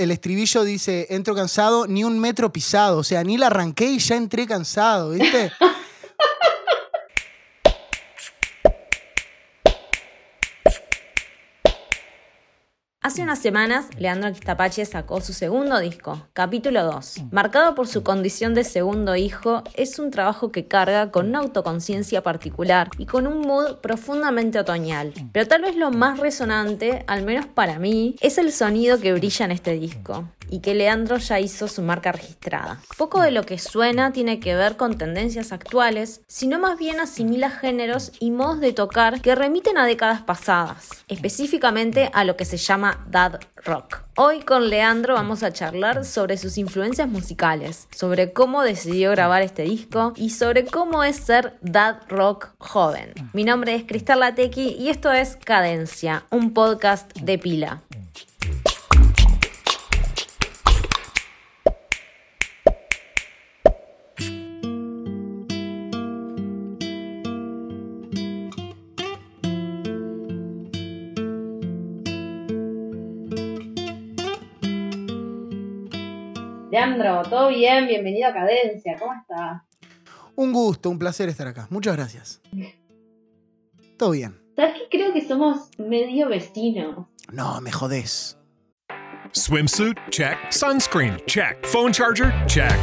El estribillo dice, entro cansado, ni un metro pisado. O sea, ni la arranqué y ya entré cansado, ¿viste? Hace unas semanas, Leandro Quistapache sacó su segundo disco, Capítulo 2. Marcado por su condición de segundo hijo, es un trabajo que carga con una autoconciencia particular y con un mood profundamente otoñal. Pero tal vez lo más resonante, al menos para mí, es el sonido que brilla en este disco y que Leandro ya hizo su marca registrada. Poco de lo que suena tiene que ver con tendencias actuales, sino más bien asimila géneros y modos de tocar que remiten a décadas pasadas, específicamente a lo que se llama dad rock. Hoy con Leandro vamos a charlar sobre sus influencias musicales, sobre cómo decidió grabar este disco y sobre cómo es ser dad rock joven. Mi nombre es Cristal Latequi y esto es Cadencia, un podcast de pila. Leandro, ¿todo bien? Bienvenido a Cadencia, ¿cómo estás? Un gusto, un placer estar acá. Muchas gracias. Todo bien. ¿Sabes que creo que somos medio vecinos? No, me jodés. Swimsuit? Check. Sunscreen? Check. Phone charger? Check.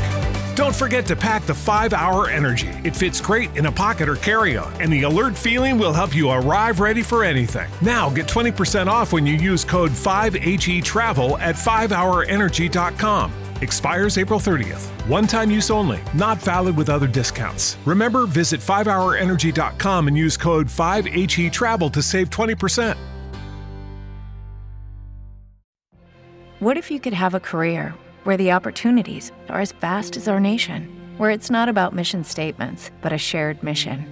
Don't forget to pack the 5 Hour Energy. It fits great in a pocket or carry on, and the alert feeling will help you arrive ready for anything. Now get 20% off when you use code 5HE Travel at 5hourenergy.com. Expires April 30th. One time use only, not valid with other discounts. Remember, visit 5hourenergy.com and use code 5HE Travel to save 20%. What if you could have a career where the opportunities are as vast as our nation, where it's not about mission statements, but a shared mission?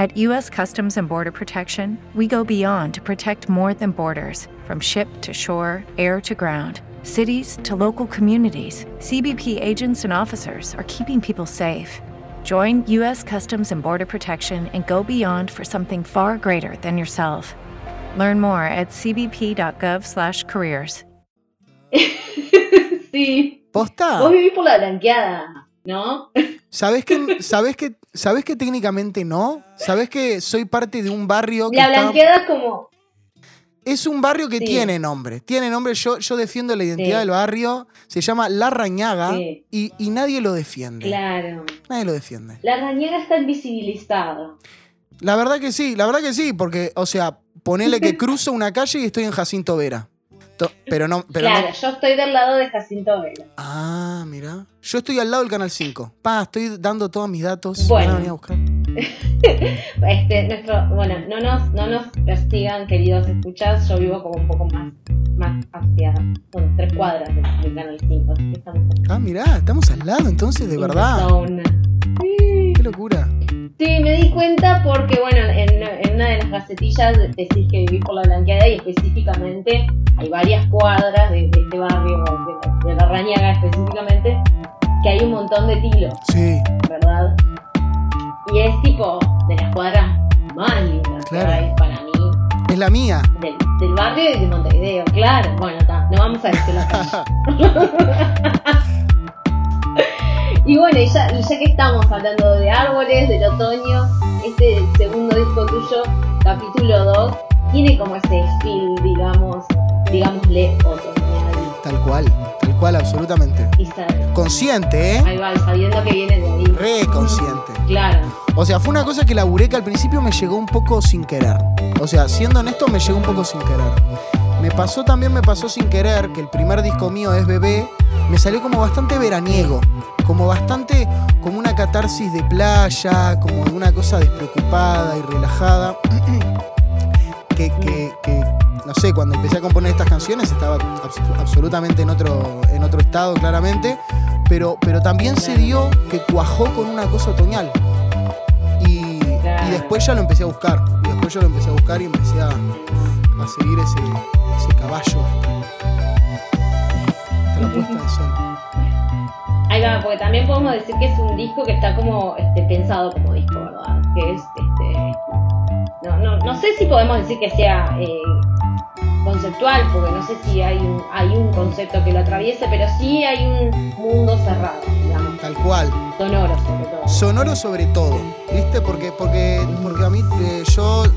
At U.S. Customs and Border Protection, we go beyond to protect more than borders from ship to shore, air to ground cities to local communities, CBP agents and officers are keeping people safe. Join U.S. Customs and Border Protection and go beyond for something far greater than yourself. Learn more at cbp.gov/careers. sí. ¿Posta? Vos vivís por la blanqueada, ¿no? ¿Sabés que, sabés que, sabés que técnicamente no? ¿Sabés que soy parte de un barrio que La está- blanqueada es como Es un barrio que Sí. tiene nombre. Tiene nombre, yo, yo defiendo la identidad Sí. del barrio. Se llama La Rañaga Sí. y, y nadie lo defiende. Claro. Nadie lo defiende. La rañera está invisibilizada. La verdad que sí, la verdad que sí, porque, o sea, ponele que cruzo una calle y estoy en Jacinto Vera. To- Pero no, pero claro, no. yo estoy del lado de Jacinto Vela. Ah, mira. Yo estoy al lado del Canal 5. Pa, estoy dando todos mis datos. Bueno. Van a venir a buscar. Este, nuestro, bueno, no nos, no nos persigan, queridos escuchas, yo vivo como un poco más, más hacia, son tres cuadras del, Canal 5, así que estamos Ah, mirá, estamos al lado entonces, de verdad. Sí. Qué locura. Sí, me di cuenta porque, bueno, en, en una de las gacetillas decís que vivís por la blanqueada y específicamente hay varias cuadras de, de este barrio, de, la- de la Rañaga específicamente, que hay un montón de tilos, Sí, ¿verdad? Y es tipo de las cuadras más lindas Claro. para mí es la mía. del, del barrio de Montevideo, claro. Bueno, está, no vamos a decir la calle. Y bueno, y ya, y ya que estamos hablando de árboles, del otoño, este segundo disco tuyo, capítulo 2, tiene como ese feel, digamos, digámosle otoñal. Tal cual, tal cual, absolutamente. Y Consciente, ¿eh? ahí va, sabiendo que viene de ahí. Re consciente. Claro. O sea, fue una cosa que laburé que al principio me llegó un poco sin querer. O sea, siendo honesto, me llegó un poco sin querer. Me pasó también, me pasó sin querer, que el primer disco mío es Bebé, me salió como bastante veraniego. Como bastante, como una catarsis de playa, como una cosa despreocupada y relajada. que, que- que, no sé, cuando empecé a componer estas canciones estaba abs- absolutamente en otro, en otro estado, claramente. Pero, pero también se dio que cuajó con una cosa otoñal. Y, después ya lo empecé a buscar. Y después yo lo empecé a buscar y empecé a, a seguir ese, ese caballo hasta, hasta la puesta de sol. Ahí va, porque también podemos decir que es un disco que está como este, pensado como disco, ¿verdad? Que es este. No, sé si podemos decir que sea eh, conceptual, porque no sé si hay un, hay un concepto que lo atraviese, pero sí hay un mundo cerrado, digamos, Tal cual. sonoro sobre todo. Sonoro sobre todo, ¿viste? Porque, porque, porque a mí, eh, yo, eh,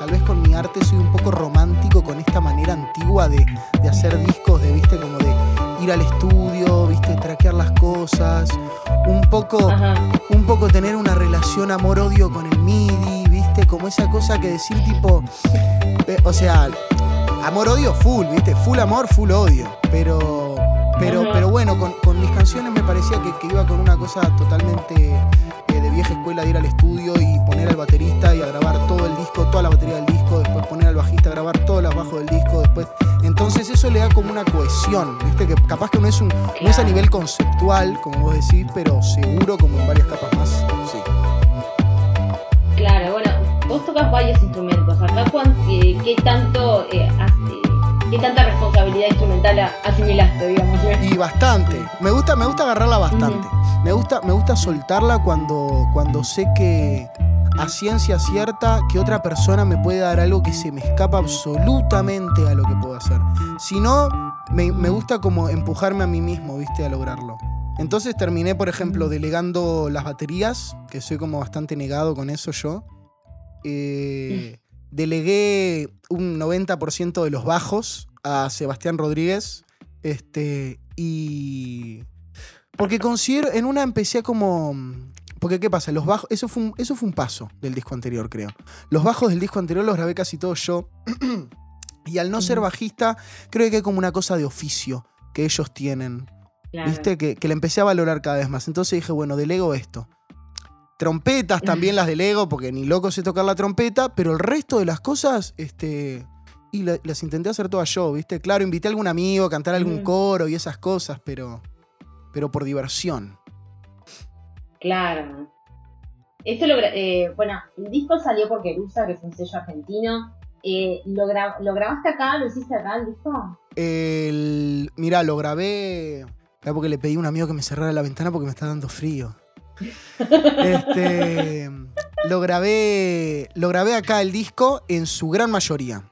tal vez con mi arte soy un poco romántico con esta manera antigua de, de hacer discos, de, ¿viste? Como de ir al estudio, ¿viste? Traquear las cosas, un poco, Ajá. un poco tener una relación amor-odio con el MIDI, ¿viste? Como esa cosa que decir tipo, eh, o sea, amor-odio full, ¿viste? Full amor, full odio, pero... Pero, pero bueno, con, con mis canciones me parecía que, que iba con una cosa totalmente eh, de vieja escuela de ir al estudio y poner al baterista y a grabar todo el disco, toda la batería del disco, después poner al bajista a grabar todos los bajos del disco, después. Entonces eso le da como una cohesión, ¿viste? Que capaz que no es un. No es a nivel conceptual, como vos decís, pero seguro como en varias capas más. Sí. Claro, bueno, vos tocas varios instrumentos. Acá, eh, ¿qué tanto, eh, eh, qué tanta responsabilidad instrumental asimilaste, digamos? Y bastante. Me gusta, me gusta agarrarla bastante. Me gusta, me gusta soltarla cuando, cuando sé que a ciencia cierta que otra persona me puede dar algo que se me escapa absolutamente a lo que puedo hacer. Si no, me, me gusta como empujarme a mí mismo, ¿viste? A lograrlo. Entonces terminé, por ejemplo, delegando las baterías, que soy como bastante negado con eso yo. Eh, delegué un 90% de los bajos a Sebastián Rodríguez. Este, y. Porque considero. En una empecé a como. Porque, ¿qué pasa? Los bajos. Eso fue, un, eso fue un paso del disco anterior, creo. Los bajos del disco anterior los grabé casi todos yo. y al no ser bajista, creo que hay como una cosa de oficio que ellos tienen. Claro. ¿Viste? Que, que la empecé a valorar cada vez más. Entonces dije, bueno, delego esto. Trompetas también las delego, porque ni loco sé tocar la trompeta, pero el resto de las cosas, este. Y la- las intenté hacer todas yo, ¿viste? Claro, invité a algún amigo a cantar algún Mm. coro y esas cosas, pero. Pero por diversión. Claro. Esto lo eh, bueno, el disco salió por Querusa, que es un sello argentino. Eh, ¿lo, gra- ¿Lo grabaste acá? ¿Lo hiciste acá el disco? El, mirá, lo grabé. Porque le pedí a un amigo que me cerrara la ventana porque me está dando frío. Este, lo grabé. Lo grabé acá el disco en su gran mayoría.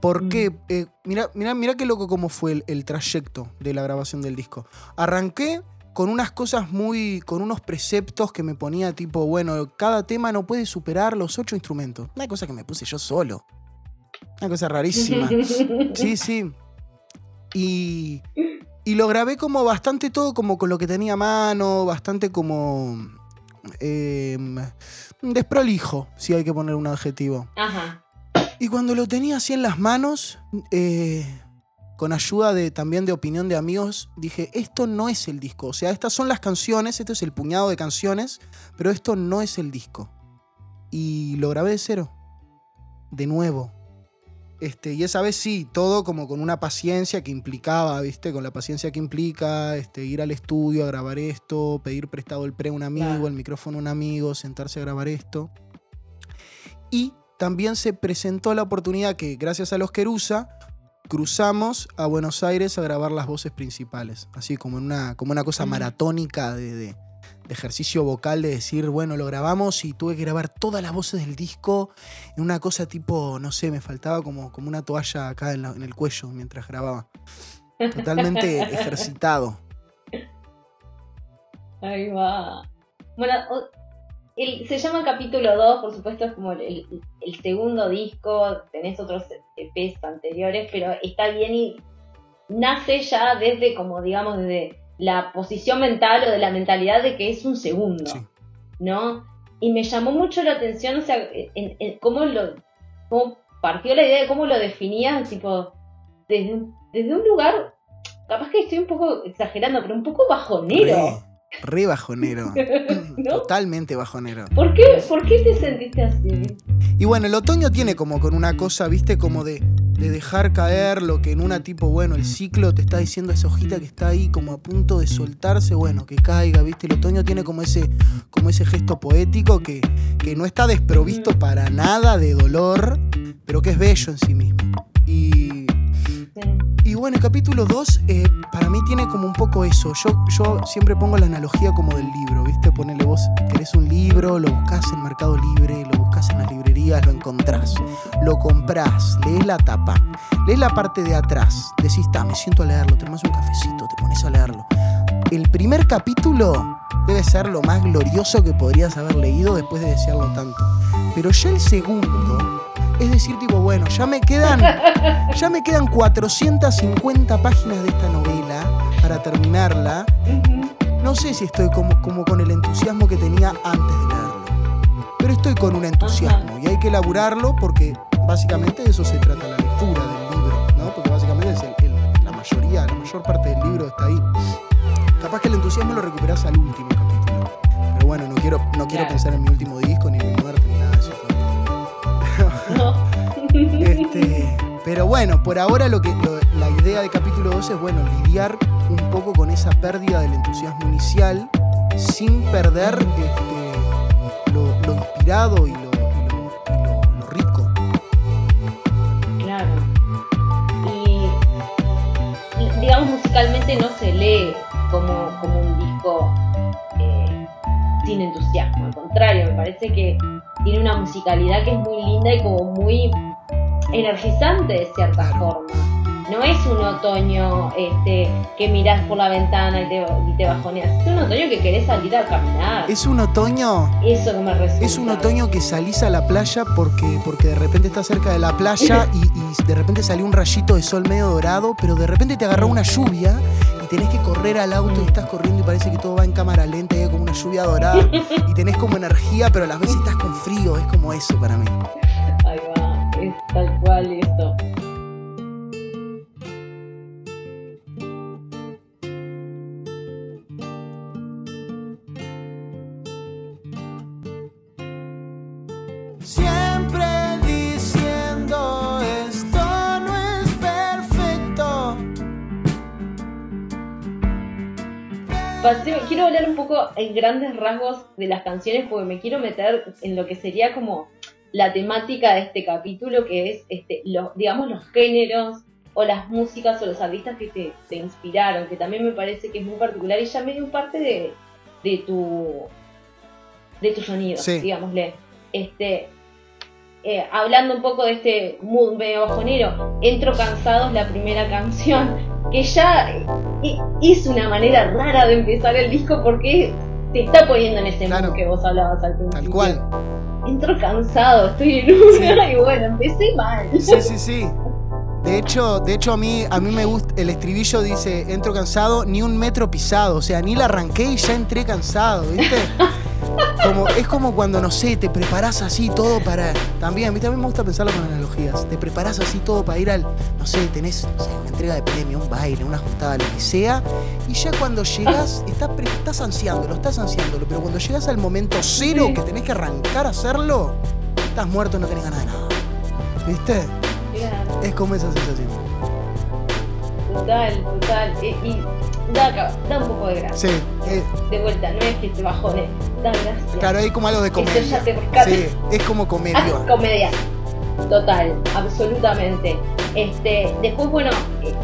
Porque, eh, mira, mira, mira qué loco cómo fue el, el trayecto de la grabación del disco. Arranqué con unas cosas muy. con unos preceptos que me ponía tipo, bueno, cada tema no puede superar los ocho instrumentos. Una cosa que me puse yo solo. Una cosa rarísima. Sí, sí. Y, y lo grabé como bastante todo como con lo que tenía a mano, bastante como... eh, desprolijo, si hay que poner un adjetivo. Ajá. Y cuando lo tenía así en las manos, eh, con ayuda de, también de opinión de amigos, dije, esto no es el disco. O sea, estas son las canciones, esto es el puñado de canciones, pero esto no es el disco. Y lo grabé de cero. De nuevo. Este, y esa vez sí, todo como con una paciencia que implicaba, ¿viste? Con la paciencia que implica este, ir al estudio a grabar esto, pedir prestado el pre a un amigo, Claro. el micrófono a un amigo, sentarse a grabar esto. Y también se presentó la oportunidad que, gracias a los Querusa, cruzamos a Buenos Aires a grabar las voces principales. Así como en una, como una cosa maratónica de, de- de ejercicio vocal, de decir, bueno, lo grabamos y tuve que grabar todas las voces del disco en una cosa tipo, no sé, me faltaba como, como una toalla acá en, la- en el cuello mientras grababa. Totalmente ejercitado. Ahí va. Bueno, el- se llama capítulo 2, por supuesto, es como el- el segundo disco, tenés otros EPs anteriores, pero está bien y nace ya desde, como digamos, desde la posición mental o de la mentalidad de que es un segundo, ¿no? Y me llamó mucho la atención, o sea, en, cómo lo cómo partió la idea de cómo lo definía, tipo, desde, desde un lugar, capaz que estoy un poco exagerando, pero un poco bajonero. Re, bajonero. Totalmente bajonero. ¿Por qué, ¿Por qué te sentiste así? Y bueno, el otoño tiene como con una cosa, viste, como de de dejar caer lo que en una tipo, bueno, el ciclo te está diciendo esa hojita que está ahí como a punto de soltarse, bueno, que caiga, ¿viste? El otoño tiene como ese, como ese gesto poético que, que no está desprovisto para nada de dolor, pero que es bello en sí mismo. Y, bueno, el capítulo 2 eh, para mí tiene como un poco eso. Yo, yo siempre pongo la analogía como del libro, ¿viste? Ponele vos, querés un libro, lo buscas en Mercado Libre, lo buscas en las librerías, lo encontrás, lo comprás, lees la tapa, lees la parte de atrás, decís, está, me siento a leerlo, te tomas un cafecito, te pones a leerlo. El primer capítulo debe ser lo más glorioso que podrías haber leído después de desearlo tanto. Pero ya el segundo es decir, tipo, bueno, ya me quedan, ya me quedan 450 páginas de esta novela para terminarla. No sé si estoy como, como con el entusiasmo que tenía antes de leerlo. Pero estoy con un entusiasmo y hay que elaborarlo porque básicamente de eso se trata la lectura del libro, ¿no? Porque básicamente es la mayoría, la mayor parte del libro está ahí. Capaz que el entusiasmo lo recuperas al último capítulo. Pero bueno, no quiero, no quiero pensar en mi último disco ni en mi Este, pero bueno, por ahora lo que, la idea de capítulo 12 es bueno, lidiar un poco con esa pérdida del entusiasmo inicial sin perder este, lo, inspirado y lo, rico. Claro. Y digamos musicalmente no se lee como, sin entusiasmo, al contrario, me parece que tiene una musicalidad que es muy linda y como muy energizante de cierta forma. No es un otoño este, que miras por la ventana y te, y te, bajoneas. Es un otoño que querés salir a caminar. Es un otoño. Eso que me resulta. Es un otoño que salís a la playa porque, porque de repente estás cerca de la playa y, y de repente salió un rayito de sol medio dorado, pero de repente te agarró una lluvia tenés que correr al auto y estás corriendo y parece que todo va en cámara lenta y hay como una lluvia dorada y tenés como energía, pero a las veces estás con frío. Es como eso para mí. Ahí va es tal cual esto. Quiero hablar un poco en grandes rasgos de las canciones porque me quiero meter en lo que sería como la temática de este capítulo, que es, este, los, digamos, los géneros o las músicas o los artistas que te, te, inspiraron, que también me parece que es muy particular y ya medio parte de, de tu de tu sonido, digámosle. Este, eh, hablando un poco de este mood medio bajonero, Entro Cansados, la primera canción, que ya es una manera rara de empezar el disco porque te está poniendo en ese mood que vos hablabas al principio. Tal cual entro cansado, estoy en una y bueno, empecé mal. Sí, sí, sí. De hecho, de hecho a mí, a mí me gusta, el estribillo dice, entro cansado, ni un metro pisado, o sea, ni la arranqué y ya entré cansado, ¿viste? Como, es como cuando, no sé, te preparas así todo para. También, a mí también me gusta pensarlo con analogías. Te preparas así todo para ir al. No sé, tenés una entrega de premio, un baile, una juntada, lo que sea. Y ya cuando llegas, estás, estás ansiándolo, estás ansiándolo. Pero cuando llegas al momento cero que tenés que arrancar a hacerlo, estás muerto, no tenés ganas de nada. ¿Viste? Es como esa sensación. Total, total. y da, da un poco de gracia. Sí. Eh. De vuelta, no es que te bajone, da gracia. Claro, hay como algo de comedia. sí, es como comedia. Ah, comedia. Total, absolutamente. Este, después, bueno, eh,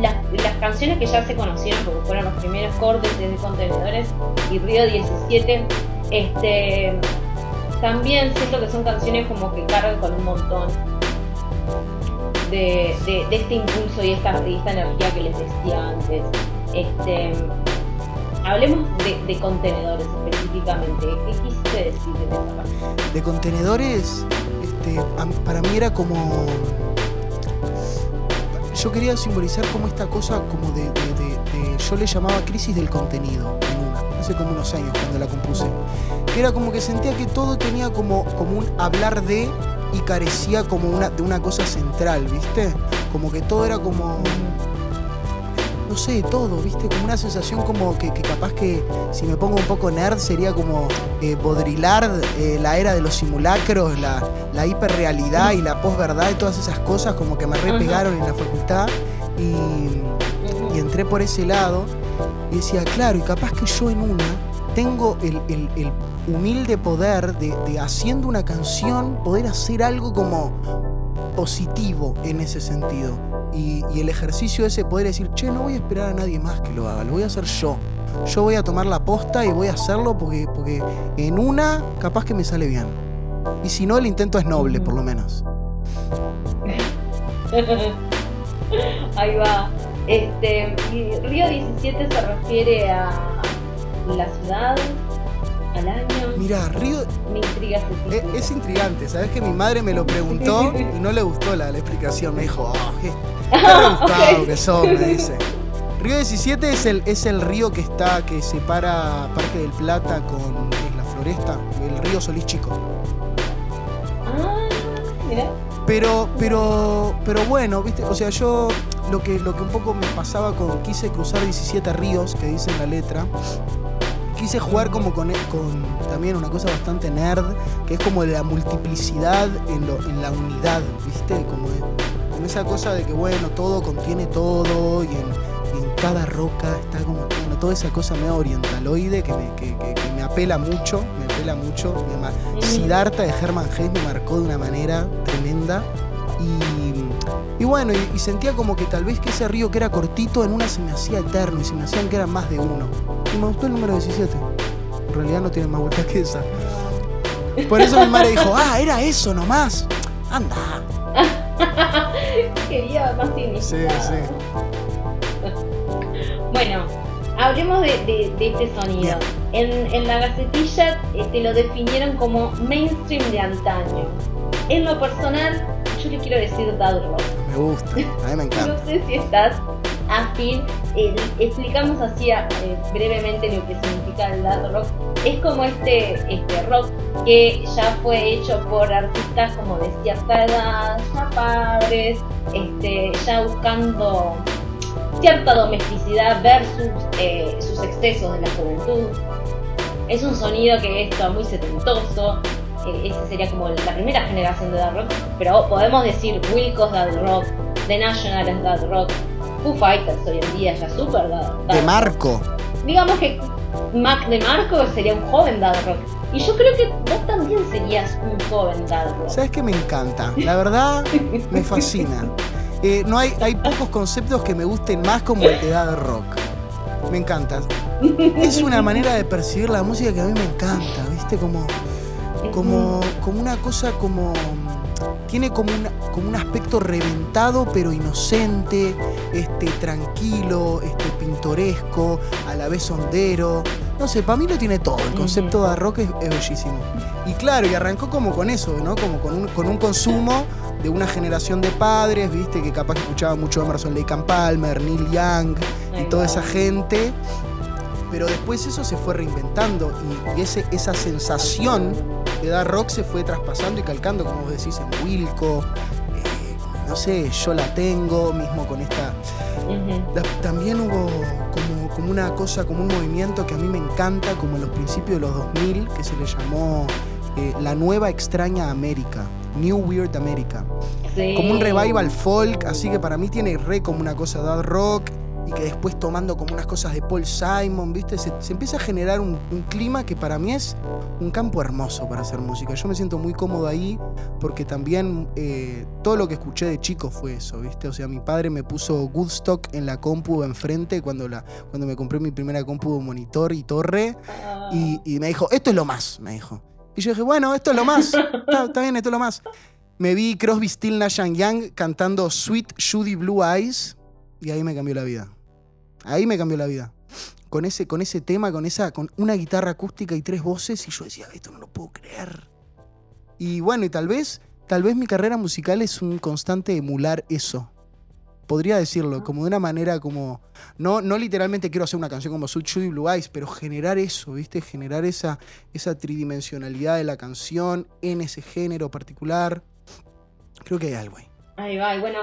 las, las, canciones que ya se conocieron, porque fueron los primeros cortes de Contenedores y Río 17, este, también siento que son canciones como que cargan con un montón de, de, este impulso y esta, y esta energía que les decía antes. Este, hablemos de, contenedores específicamente. ¿Qué quisiste decir de esta parte? De contenedores, este, para mí era como. yo quería simbolizar como esta cosa como de, yo le llamaba crisis del contenido en una, hace como unos años cuando la compuse. Que era como que sentía que todo tenía como, como un hablar de y carecía como una, de una cosa central, ¿viste? Como que todo era como no sé, todo, ¿viste? Como una sensación como que, que capaz que si me pongo un poco nerd sería como eh, Baudrillard, eh, la era de los simulacros, la, la hiperrealidad y la posverdad y todas esas cosas como que me repegaron en la facultad y, y entré por ese lado y decía, claro, y capaz que yo en una tengo el, el- el humilde poder de, de haciendo una canción poder hacer algo como positivo en ese sentido. Y, y el ejercicio ese poder decir, no voy a esperar a nadie más que lo haga, lo voy a hacer yo. Yo voy a tomar la posta y voy a hacerlo porque, porque en una capaz que me sale bien. Y si no, el intento es noble, por lo menos. Ahí va. Este, Río 17 se refiere a la ciudad, al año. Mira, Río Me intriga ese es, intrigante. Sabes que mi madre me lo preguntó y no le gustó la, la explicación. Me dijo, oh, qué, rebuscado Ok. que sos, me dice. Río 17 es el, es el río que está, que separa Parque del Plata con ¿qué es la Floresta, el río Solís Chico. Ah, mira. Pero, pero, pero bueno, viste, o sea, yo lo que, lo que un poco me pasaba con quise cruzar 17 ríos, que dice en la letra, quise jugar como con, con también una cosa bastante nerd, que es como la multiplicidad en, lo- en la unidad, viste, como, esa cosa de que bueno, todo contiene todo y en, y en cada roca está como, bueno, toda esa cosa medio orientaloide que me, que, que- que me apela mucho, me apela mucho. Me. Siddhartha de Hermann Hesse me marcó de una manera tremenda. Y, y bueno, y, y sentía como que tal vez que ese río que era cortito en una se me hacía eterno y se me hacían que eran más de uno. Y me gustó el número 17. En realidad no tiene más vueltas que esa. Por eso mi madre dijo, ah, era eso nomás. Anda. Quería más Sí, significado. sí. Bueno, hablemos de, de- de este sonido. En, en la gacetilla eh, te lo definieron como mainstream de antaño. En lo personal, yo le quiero decir dad rock. Me gusta. A mí me No encanta. sé si estás afín. Eh, explicamos así eh, brevemente lo que significa el dad rock. Es como este, este rock que ya fue hecho por artistas como de cierta edad, ya padres, este, ya buscando cierta domesticidad versus eh, sus excesos de la juventud. Es un sonido que es muy setentoso. esa sería como la primera generación de Dad Rock. Pero podemos decir Wilcos Dad Rock, The National es Dad Rock, Foo Fighters hoy en día ya super Dad, Dad De. Marco. Digamos que Mac de Marco sería un joven Dad Rock. Y yo creo que vos también serías un joven Dad Rock. ¿Sabes qué me encanta? La verdad, me fascina. Eh, no hay, hay pocos conceptos que me gusten más como el de dad rock. Me encanta. Es una manera de percibir la música que a mí me encanta, ¿viste? Como, como, como una cosa como... Tiene como, una- como un aspecto reventado pero inocente, este, tranquilo, este, pintoresco, a la vez hondero. No sé, para mí lo tiene todo. El concepto de rock es, es bellísimo. Y claro, y arrancó como con eso, ¿no? Como con un, con un consumo de una generación de padres, ¿viste? Que capaz que escuchaba mucho Emerson Lake and Palmer, Neil Young y toda esa gente. Pero después eso se fue reinventando y, y ese, esa sensación de dar rock se fue traspasando y calcando, como vos decís, en Wilco. eh, no sé, yo la tengo, mismo con esta la- También hubo como, como una cosa, como un movimiento que a mí me encanta, como en los principios de los 2000, que se le llamó eh, la nueva extraña América, New Weird America. Sí. Como un revival folk, así que para mí tiene re como una cosa dad rock y que después tomando como unas cosas de Paul Simon, ¿viste? Se, se empieza a generar un, un clima que para mí es un campo hermoso para hacer música. Yo me siento muy cómodo ahí porque también eh, todo lo que escuché de chico fue eso, ¿viste? O sea, mi padre me puso Woodstock en la compu enfrente cuando, la, cuando me compré mi primera compu monitor y torre Ah. y, y me dijo, esto es lo más, me dijo. Y yo dije, bueno, esto es lo más, está, está bien, esto es lo más. Me vi Crosby, Still, Nash and Young cantando Sweet Judy Blue Eyes y ahí me cambió la vida. Ahí me cambió la vida. Con ese, con ese tema, con, esa, con una guitarra acústica y tres voces y yo decía, esto no lo puedo creer. Y bueno, y tal vez, tal vez mi carrera musical es un constante emular eso. podría decirlo, como de una manera como, no, no literalmente quiero hacer una canción como Sweet Judy Blue Eyes, pero generar eso, ¿viste? Generar esa, esa tridimensionalidad de la canción en ese género particular. Creo que hay algo ahí. Ahí va, y bueno,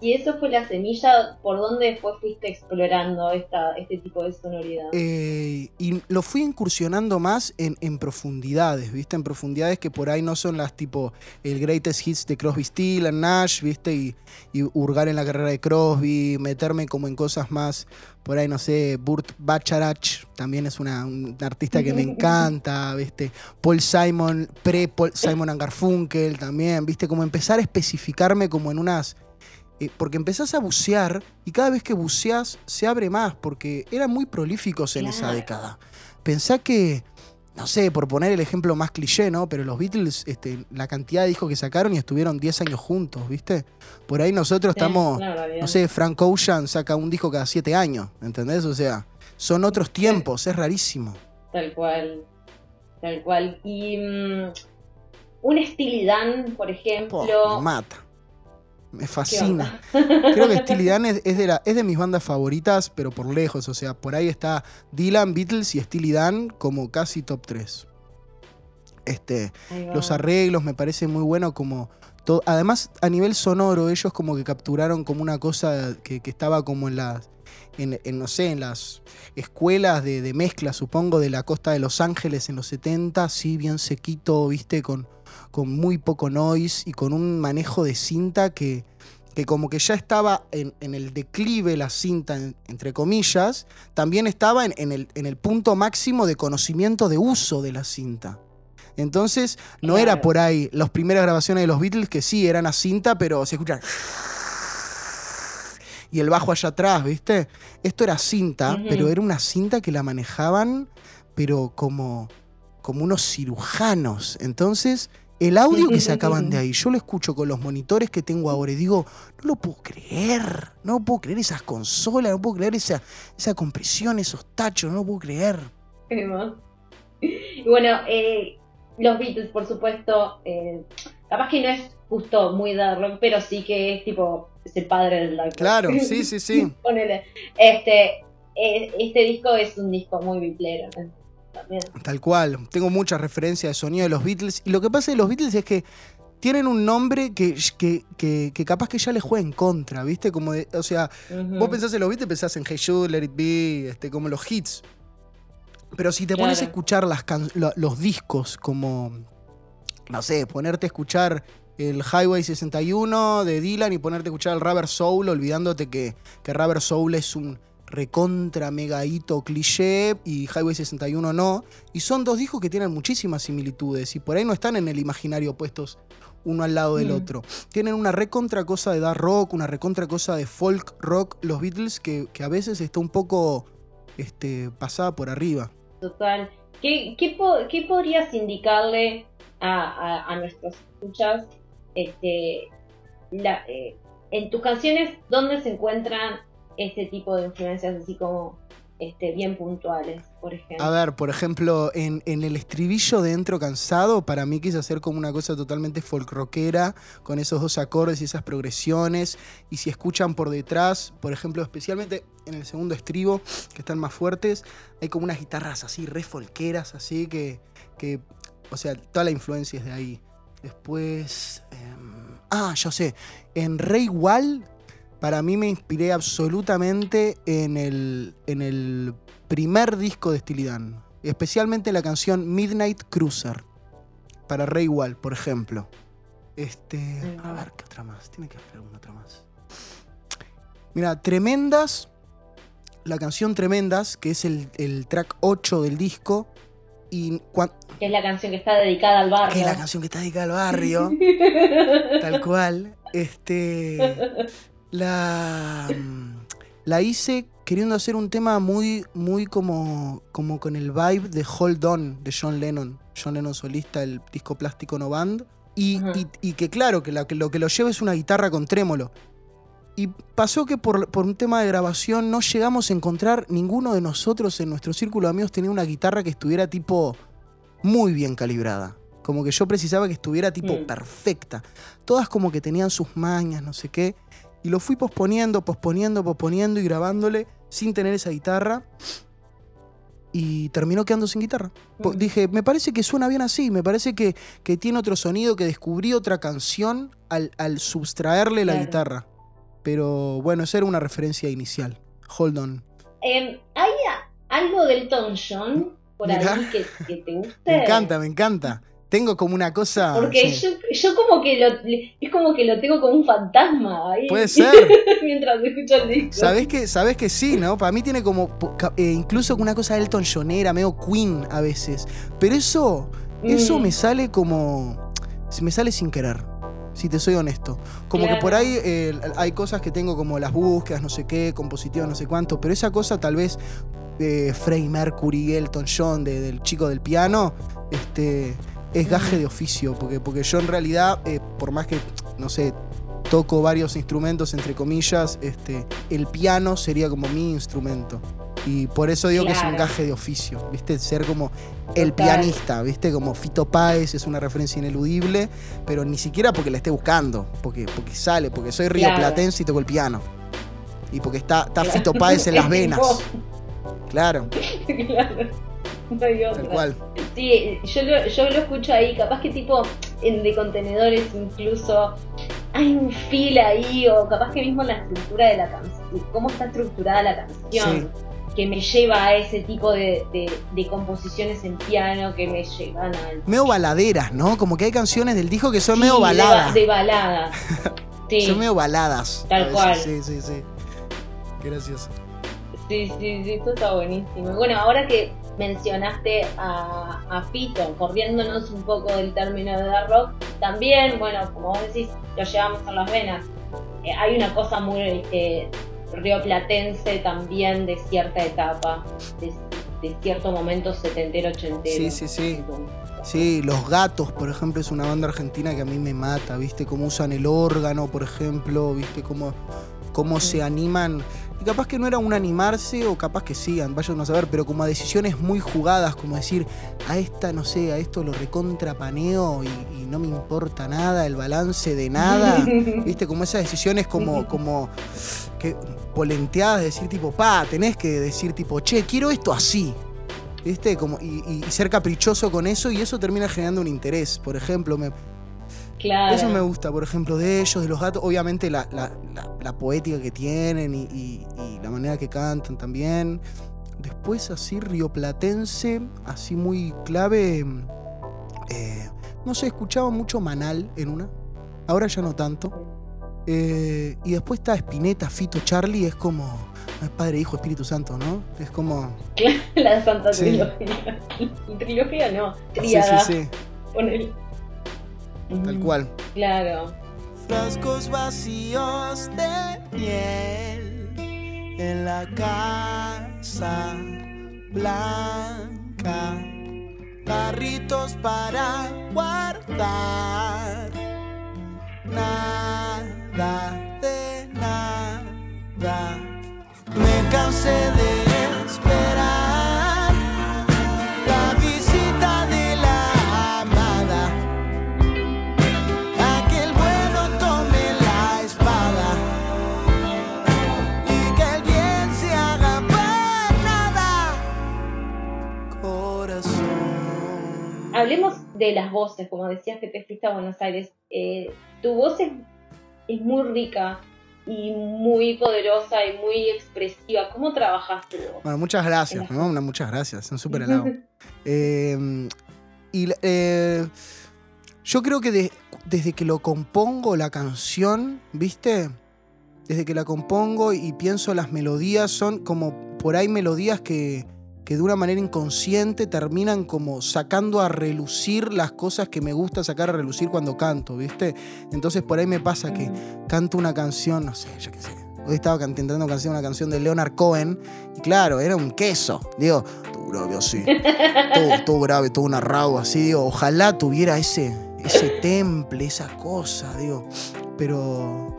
si eso fue la semilla, ¿por dónde después fuiste explorando esta, este tipo de sonoridad? Eh, y lo fui incursionando más en, en, profundidades, ¿viste? En profundidades que por ahí no son las tipo el greatest hits de Crosby, Steel and Nash, ¿viste? Y, y hurgar en la carrera de Crosby, meterme como en cosas más, por ahí no sé, Burt Bacharach también es una, un artista que me encanta, ¿viste? Paul Simon, pre-Paul Simon and Garfunkel también, ¿viste? Como empezar a especificarme como en unas eh, porque empezás a bucear y cada vez que buceas se abre más, porque eran muy prolíficos en Claro. esa década. Pensá que, no sé, por poner el ejemplo más cliché, ¿no? Pero los Beatles, este, la cantidad de discos que sacaron y estuvieron 10 años juntos, ¿viste? Por ahí nosotros Sí, estamos, claro, no sé, Frank Ocean saca un disco cada 7 años, ¿entendés? O sea, son otros tiempos, es rarísimo. Tal cual. Tal cual. Y mm, un Steely Dan, por Po, ejemplo. mata. Me ¿qué fascina. Creo que Steely Dan es, es de la- es de mis bandas favoritas, pero por lejos. O sea, por ahí está Dylan, Beatles y Steely Dan como casi top 3. Este, los arreglos me parece muy bueno como... todo- además, a nivel sonoro, ellos como que capturaron como una cosa que, que estaba como en las... En, en, no sé, en las escuelas de, de mezcla, supongo, de la costa de Los Ángeles en los 70, así bien sequito, viste, con, con muy poco noise y con un manejo de cinta que, que como que ya estaba en, en el declive la cinta, en- entre comillas, también estaba en, en el, en el punto máximo de conocimiento de uso de la cinta. Entonces, no era por ahí las primeras grabaciones de los Beatles que sí eran a cinta, pero se escucha. Y el bajo allá atrás, ¿viste? Esto era cinta, pero era una cinta que la manejaban, pero como, como unos cirujanos. Entonces, el audio que sacaban de ahí, yo lo escucho con los monitores que tengo ahora y digo, no lo puedo creer, no puedo creer esas consolas, no puedo creer esa, esa compresión, esos tachos, no lo puedo creer. Y bueno, eh, los Beatles, por supuesto, eh, capaz que no es justo muy de rock, pero sí que es tipo, es el padre del rock. Claro, sí, sí, sí. Ponele. Este, eh, este disco es un disco muy biplero. ¿no? También. Tal cual. Tengo muchas referencias de sonido de los Beatles. Y lo que pasa de los Beatles es que tienen un nombre que, que, que- que capaz que ya les juega en contra, ¿viste? Como de, o sea, vos pensás en los Beatles, pensás en Hey Jude, Let It Be, este, como los hits. Pero si te pones a escuchar las can- los discos, como, no sé, ponerte a escuchar el Highway 61 de Dylan y ponerte a escuchar el Rubber Soul, olvidándote que, que Rubber Soul es un recontra mega hito cliché y Highway 61 no. Y son dos discos que tienen muchísimas similitudes y por ahí no están en el imaginario puestos uno al lado del Mm. otro. Tienen una recontra cosa de dar rock, una recontra cosa de folk rock, los Beatles, que, que a veces está un poco este, pasada por arriba. Total. ¿Qué, qué, po- qué podrías indicarle a, a- a nuestros escuchas este, eh, en tus canciones dónde se encuentran este tipo de influencias así como este, bien puntuales, por ejemplo? A ver, por ejemplo, en, el estribillo de Entro Cansado, para mí quise hacer como una cosa totalmente folk rockera, con esos dos acordes y esas progresiones. Y si escuchan por detrás, por ejemplo, especialmente en el segundo estribo, que están más fuertes, hay como unas guitarras así, re folqueras, así que o sea, toda la influencia es de ahí. Después, em, ah, yo sé, en Rey Wall, para mí me inspiré absolutamente en el, en el primer disco de Steely Dan, especialmente la canción Midnight Cruiser, para Ray Wall, por ejemplo. Este, a ver, ¿qué otra más? Tiene que haber alguna otra más. Mira, Tremendas, la canción Tremendas, que es el, el track 8 del disco, y Que es la canción que está dedicada al barrio. que es la canción que está dedicada al barrio, tal cual, este, la, la hice queriendo hacer un tema muy, muy como, como con el vibe de Hold On de John Lennon. John Lennon solista, el disco Plástico No Band. Y, y- y que claro, que, la- que lo que lo lleva es una guitarra con trémolo. Y pasó que por, por un tema de grabación no llegamos a encontrar, ninguno de nosotros en nuestro círculo de amigos tenía una guitarra que estuviera tipo muy bien calibrada. Como que yo precisaba que estuviera tipo Mm. perfecta. Todas como que tenían sus mañas, no sé qué. Y lo fui posponiendo, posponiendo, posponiendo y grabándole sin tener esa guitarra. Y terminó quedando sin guitarra. Mm. Dije, me parece que suena bien así, me parece que, que tiene otro sonido, que descubrí otra canción al, al subtraerle la guitarra. Pero bueno, esa era una referencia inicial. Hold on. Eh, ¿Hay algo del Elton John por Mirá. ahí que, que te guste? Me encanta, me encanta. Tengo como una cosa. Porque sí. yo, yo como que lo, es como que lo tengo como un fantasma ahí. Puede ser. Mientras escucho el disco. Sabés que, sabés que sí, ¿no? Para mí tiene como. eh, incluso una cosa de Elton Johnera, medio Queen a veces. Pero eso. Eso Mm. me sale como. Me sale sin querer. Si te soy honesto. Como que por ahí eh, hay cosas que tengo como las búsquedas, no sé qué, compositivas, no sé cuánto. Pero esa cosa tal vez. eh, Freddie Mercury, Elton John, de- del chico del piano. Este. Es gaje de oficio. Porque, porque yo en realidad, eh, por más que. No sé, toco varios instrumentos, entre comillas, este, el piano sería como mi instrumento. Y por eso digo que es un Claro. gaje de oficio, ¿viste? Ser como el Total. pianista, ¿viste? Como Fito Páez es una referencia ineludible, pero ni siquiera porque la esté buscando, porque, porque sale, porque soy Claro. rioplatense y toco el piano. Y porque está, está Claro. Fito Páez en las venas. Claro, claro. No hay otra. tal cual. Sí, yo lo, yo lo escucho ahí, capaz que tipo en de contenedores incluso hay un feel ahí, o capaz que mismo la estructura de la canción, cómo está estructurada la canción, que me lleva a ese tipo de, de- de composiciones en piano que me llevan al... Medio baladeras, ¿no? Como que hay canciones del disco que son Sí, medio baladas. De, balada. Sí, Son medio baladas. Tal a cual. Sí, sí, sí. Qué gracioso. sí, sí, sí, esto está buenísimo. Bueno, ahora que mencionaste a, a Fito, corriéndonos un poco del término de dark rock, también, bueno, como vos decís, lo llevamos en las venas. Eh, hay una cosa muy eh, rioplatense también de cierta etapa, de, de cierto momento setentero, ochentero. Sí, sí, sí. Sí, Los Gatos, por ejemplo, es una banda argentina que a mí me mata, ¿viste? Cómo usan el órgano, por ejemplo, ¿viste? Cómo, cómo se animan. Y capaz que no era un animarse, o capaz que sí, vayan a saber, pero como a decisiones muy jugadas, como decir, a esta, no sé, a esto lo recontrapaneo y, y no me importa nada, el balance de nada. ¿Viste? Como esas decisiones como, como que polenteadas, de decir tipo, pa, tenés que decir tipo, che, quiero esto así. ¿Viste? Como, y, y- y ser caprichoso con eso y eso termina generando un interés. Por ejemplo, me, Claro. eso me gusta, por ejemplo, de ellos, de los gatos. Obviamente la, la- la- la poética que tienen y, y- y la manera que cantan también. Después así rioplatense, así muy clave. eh, no sé, escuchaba mucho Manal en una. Ahora ya no tanto. Eh, y después está Spinetta, Fito, Charlie, es como es Padre, Hijo, Espíritu Santo, ¿no? Es como... La Santa Sí. Trilogía. Trilogía no, Sí, tríada. sí, sí, ponele. tal cual. Claro. Frascos vacíos de miel en la casa blanca. Carritos para guardar. Nada de nada. Me cansé de esperar la visita de la amada. A que el bueno tome la espada y que el bien se haga por nada. Corazón. Hablemos de las voces, como decías que te fuiste a Buenos Aires. Eh, tu voz es, es muy rica y muy poderosa y muy expresiva. ¿Cómo trabajas tu voz? Bueno, muchas gracias, ¿no? Muchas gracias, son súper halago. Eh, y eh, yo creo que de- desde que lo compongo la canción, ¿viste? Desde que la compongo y pienso las melodías, son como por ahí melodías que, que de una manera inconsciente terminan como sacando a relucir las cosas que me gusta sacar a relucir cuando canto, ¿viste? Entonces por ahí me pasa que canto una canción, no sé, yo qué sé. Hoy estaba intentando cantar una canción de Leonard Cohen y claro, era un queso. Digo, tú grave así, todo, todo grave, todo rau así. Digo, ojalá tuviera ese, ese temple, esa cosa, digo. Pero,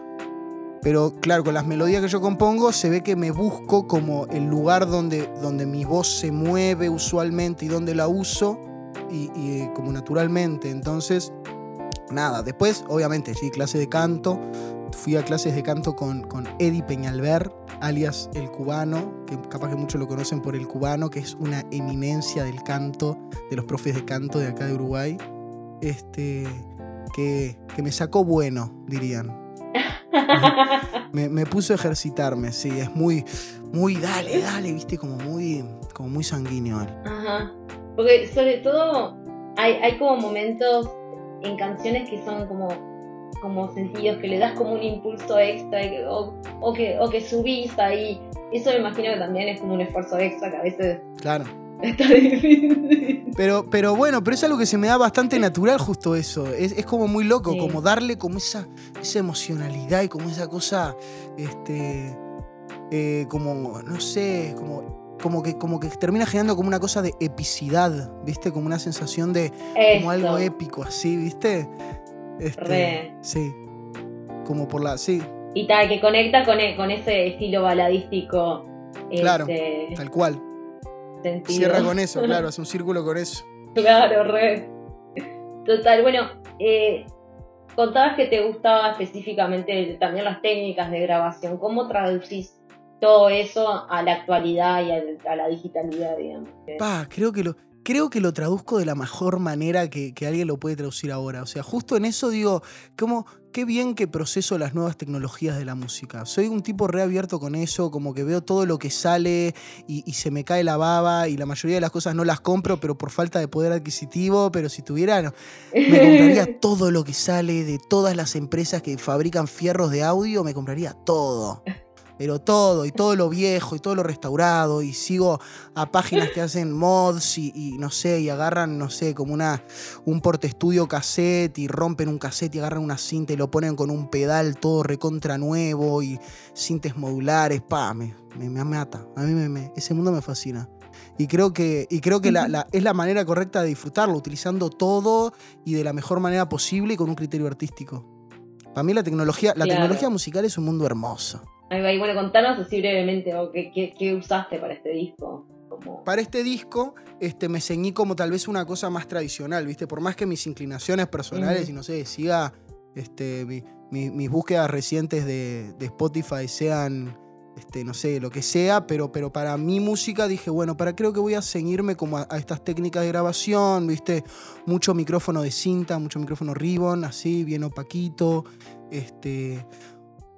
pero claro, con las melodías que yo compongo se ve que me busco como el lugar donde, donde mi voz se mueve usualmente y donde la uso y, y, eh, como naturalmente. Entonces, nada, después obviamente sí, clase de canto, fui a clases de canto con, con Eddie Peñalver, alias El Cubano, que capaz que muchos lo conocen por El Cubano, que es una eminencia del canto, de los profes de canto de acá de Uruguay, este, que, que me sacó bueno, dirían. Me, me, puso a ejercitarme, sí, es muy, muy, dale, dale, viste, como muy, como muy sanguíneo. Ajá. Porque sobre todo hay, hay como momentos en canciones que son como como sencillos, que le das como un impulso extra o, o, que, o que subís ahí. Eso me imagino que también es como un esfuerzo extra que a veces claro. Está difícil. Pero, pero bueno, pero es algo que se me da bastante natural justo eso. Es, es como muy loco, Sí. como darle como esa, esa emocionalidad y como esa cosa, este, eh, como, no sé, como, como, que, como que termina generando como una cosa de epicidad, ¿viste? Como una sensación de como algo épico así, ¿viste? Este, Re. Sí. Como por la. Sí, Y tal, que conecta con, e- con ese estilo baladístico. Claro, este, tal cual. Sentido. Cierra con eso, claro, hace un círculo con eso. Claro, re. Total, bueno, eh, contabas que te gustaba específicamente también las técnicas de grabación. ¿Cómo traducís todo eso a la actualidad y a, la digitalidad, digamos? Pa, creo que lo, creo que lo traduzco de la mejor manera que, que alguien lo puede traducir ahora. O sea, justo en eso digo, como, qué bien que proceso las nuevas tecnologías de la música. Soy un tipo reabierto con eso, como que veo todo lo que sale y, y se me cae la baba y la mayoría de las cosas no las compro, pero por falta de poder adquisitivo, pero si tuviera, no, me compraría todo lo que sale de todas las empresas que fabrican fierros de audio, me compraría todo. Pero todo, y todo lo viejo, y todo lo restaurado, y sigo a páginas que hacen mods y, y no sé, y agarran, no sé, como una, un porte estudio cassette y rompen un cassette y agarran una cinta y lo ponen con un pedal todo recontra nuevo y cintas modulares, pa, me, me, me mata. A mí me, me- ese mundo me fascina. Y creo que, y creo que la- la- es la manera correcta de disfrutarlo, utilizando todo y de la mejor manera posible y con un criterio artístico. Para mí la tecnología, la Claro. tecnología musical es un mundo hermoso. Ahí va, y bueno, contanos así brevemente, o qué, qué- qué usaste para este disco. Para este disco, este, me ceñí como tal vez una cosa más tradicional, ¿viste? Por más que mis inclinaciones personales y no sé, siga este, mi- mi- mis búsquedas recientes de, de Spotify sean, este, no sé, lo que sea, pero, pero para mi música dije, bueno, para creo que voy a ceñirme como a, a estas técnicas de grabación, ¿viste? Mucho micrófono de cinta, mucho micrófono ribbon, así, bien opaquito, este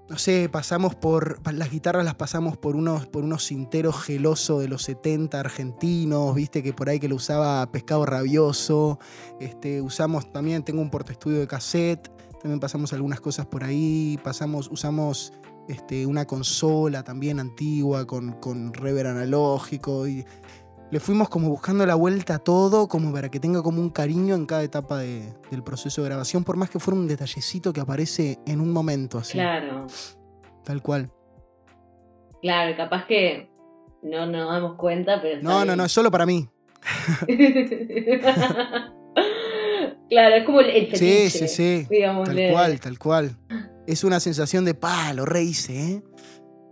no sé, pasamos por. Las guitarras las pasamos por unos, por unos cinteros gelosos de los 70 argentinos, viste, que por ahí que lo usaba Pescado Rabioso. Este, usamos también, tengo un portaestudio de cassette, también pasamos algunas cosas por ahí. Pasamos, usamos este, una consola también antigua con, con reverb analógico. Y le fuimos como buscando la vuelta a todo, como para que tenga como un cariño en cada etapa de- del proceso de grabación, por más que fuera un detallecito que aparece en un momento así. Claro, Tal cual. claro, capaz que no nos damos cuenta, pero... No, no, no, es solo para mí. claro, es como el, el Sí, fetiche, sí, sí. Tal cual, tal cual. Es una sensación de, pa, lo rehice, ¿eh?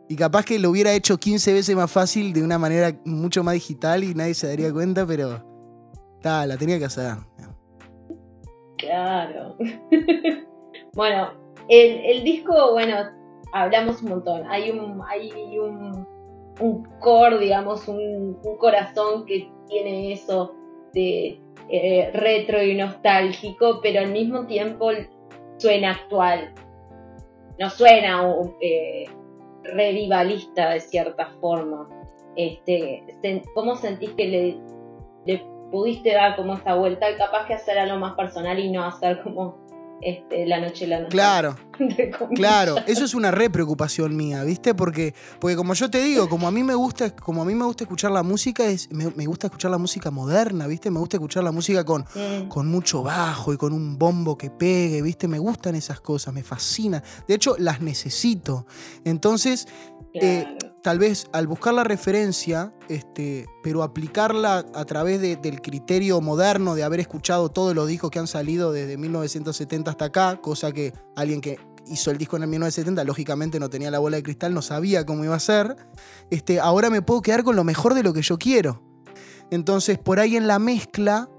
Y capaz que lo hubiera hecho 15 veces más fácil de una manera mucho más digital y nadie se daría cuenta, pero. Ta, la tenía que hacer. Claro. bueno, el, el disco, bueno, hablamos un montón. Hay un, hay un, un core, digamos, un, un corazón que tiene eso de eh, retro y nostálgico, pero al mismo tiempo suena actual. No suena eh, revivalista de cierta forma. Este, ¿Cómo sentís que le, le pudiste dar como esta vuelta? Capaz que hacer algo más personal y no hacer como este, la noche la noche. Claro, claro. Eso es una re preocupación mía, ¿viste? Porque, porque como yo te digo, como a mí me gusta, como a mí me gusta escuchar la música, es, me, me gusta escuchar la música moderna, ¿viste? Me gusta escuchar la música con, Mm, con mucho bajo y con un bombo que pegue, ¿viste? Me gustan esas cosas, me fascina. De hecho, las necesito. Entonces, eh. Tal vez al buscar la referencia, este, pero aplicarla a través de- del criterio moderno de haber escuchado todos los discos que han salido desde 1970 hasta acá, cosa que alguien que hizo el disco en el 1970, lógicamente no tenía la bola de cristal, no sabía cómo iba a ser, este, ahora me puedo quedar con lo mejor de lo que yo quiero. Entonces, por ahí en la mezcla,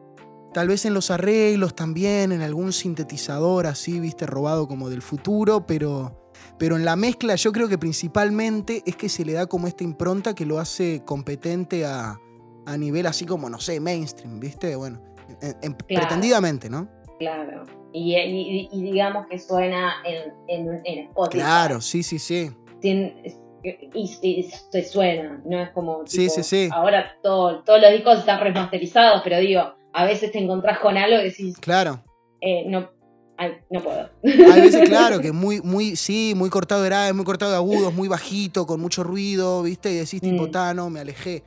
tal vez en los arreglos también, en algún sintetizador así, viste, robado como del futuro, pero Pero en la mezcla yo creo que principalmente es que se le da como esta impronta que lo hace competente a, a nivel así como, no sé, mainstream, ¿viste? Bueno, en- en- Claro. pretendidamente, ¿no? Claro. Y, y- y digamos que suena en, en, en Spotify. Claro, sí, sí, sí. Sin- y, y se suena, no es como. Sí, sí, sí. Ahora todo- todos los discos están remasterizados, pero digo, a veces te encontrás con algo y decís, Claro. eh, no, ay, no puedo. Hay veces, claro, que muy, muy, sí, muy cortado de graves, muy cortado de agudos, muy bajito, con mucho ruido, ¿viste? Y decís, tipo, Mm. "Ta, no, me alejé.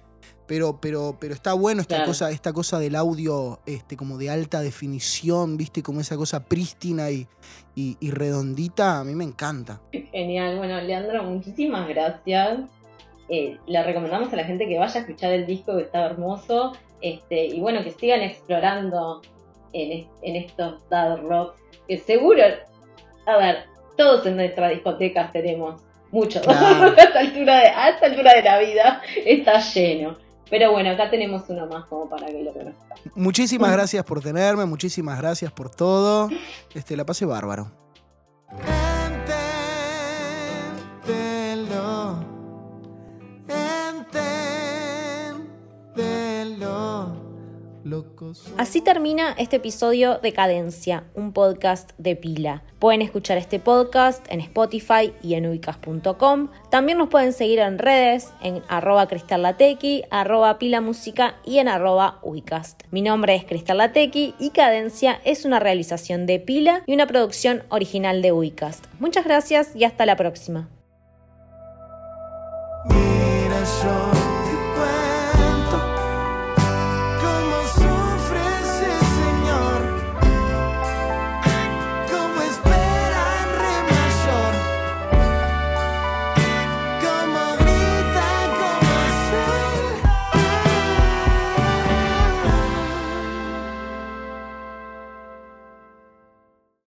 Pero, pero, pero está bueno esta Claro. cosa, esta cosa del audio, este, como de alta definición, ¿viste? Como esa cosa prístina y, y, y redondita, a mí me encanta. Genial. Bueno, Leandro, muchísimas gracias. Eh, le recomendamos a la gente que vaya a escuchar el disco que está hermoso. Este, y bueno, que sigan explorando en, es- en estos dad rocks. Que seguro, a ver, todos en nuestra discoteca tenemos mucho. Claro. a, esta altura de, a esta altura de la vida está lleno. Pero bueno, acá tenemos uno más como para que lo conozcan. Muchísimas Mm. gracias por tenerme, muchísimas gracias por todo. Este, la pasé bárbaro. Así termina este episodio de Cadencia, un podcast de pila. Pueden escuchar este podcast en Spotify y en ubicas.com. También nos pueden seguir en redes, en arroba cristallatequi, arroba pilamúsica y en arroba ubicast. Mi nombre es Cristal Latequi y Cadencia es una realización de pila y una producción original de Ubicast. Muchas gracias y hasta la próxima. Mira,